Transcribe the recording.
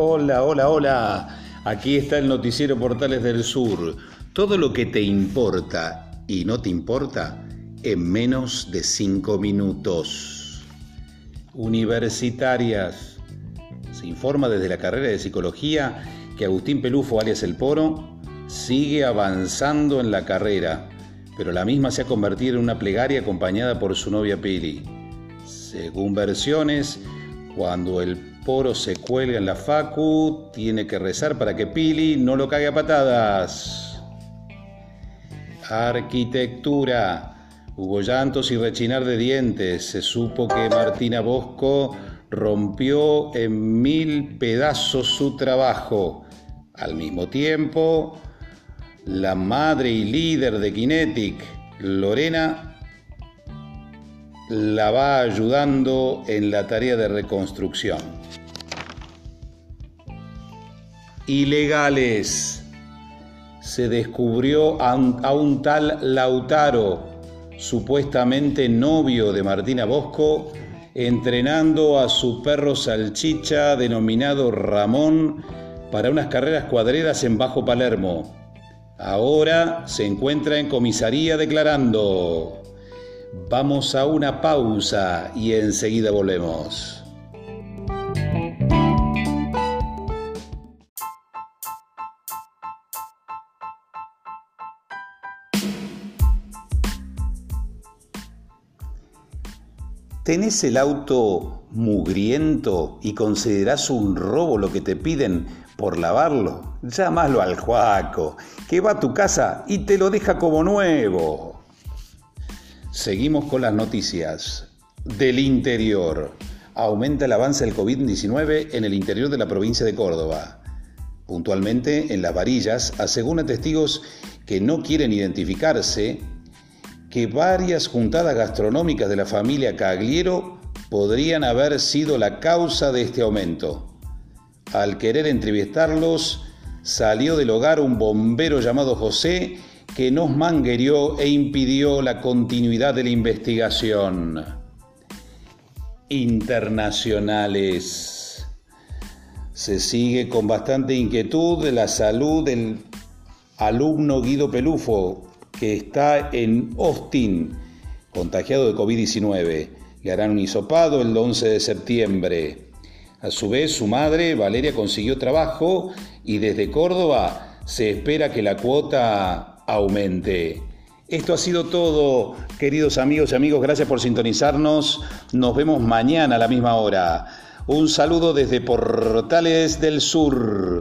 Hola, hola, hola. Aquí está el noticiero Portales del Sur. Todo lo que te importa y no te importa en menos de cinco minutos. Universitarias. Se informa desde la carrera de psicología que Agustín Pelufo, alias El Poro, sigue avanzando en la carrera, pero la misma se ha convertido en una plegaria acompañada por su novia Pili. Según versiones, cuando el poro se cuelga en la facu, tiene que rezar para que Pili no lo cague a patadas. Arquitectura. Hubo llantos y rechinar de dientes. Se supo que Martina Bosco rompió en mil pedazos su trabajo. Al mismo tiempo, la madre y líder de Kinetic, Lorena, la va ayudando en la tarea de reconstrucción. Ilegales. Se descubrió a un, tal Lautaro, supuestamente novio de Martina Bosco, entrenando a su perro salchicha denominado Ramón para unas carreras cuadreras en Bajo Palermo. Ahora se encuentra en comisaría declarando. Vamos a una pausa y enseguida volvemos. ¿Tenés el auto mugriento y considerás un robo lo que te piden por lavarlo? Llámalo al Juaco, que va a tu casa y te lo deja como nuevo. Seguimos con las noticias del interior. Aumenta el avance del COVID-19 en el interior de la provincia de Córdoba. Puntualmente, en las varillas, aseguran testigos que no quieren identificarse que varias juntadas gastronómicas de la familia Cagliero podrían haber sido la causa de este aumento. Al querer entrevistarlos, salió del hogar un bombero llamado José que nos manguerió e impidió la continuidad de la investigación. Internacionales. Se sigue con bastante inquietud la salud del alumno Guido Pelufo, que está en Austin, contagiado de COVID-19. Le harán un hisopado el 11 de septiembre. A su vez, su madre, Valeria, consiguió trabajo y desde Córdoba se espera que la cuota aumente. Esto ha sido todo, queridos amigos y amigos. Gracias por sintonizarnos. Nos vemos mañana a la misma hora. Un saludo desde Portales del Sur.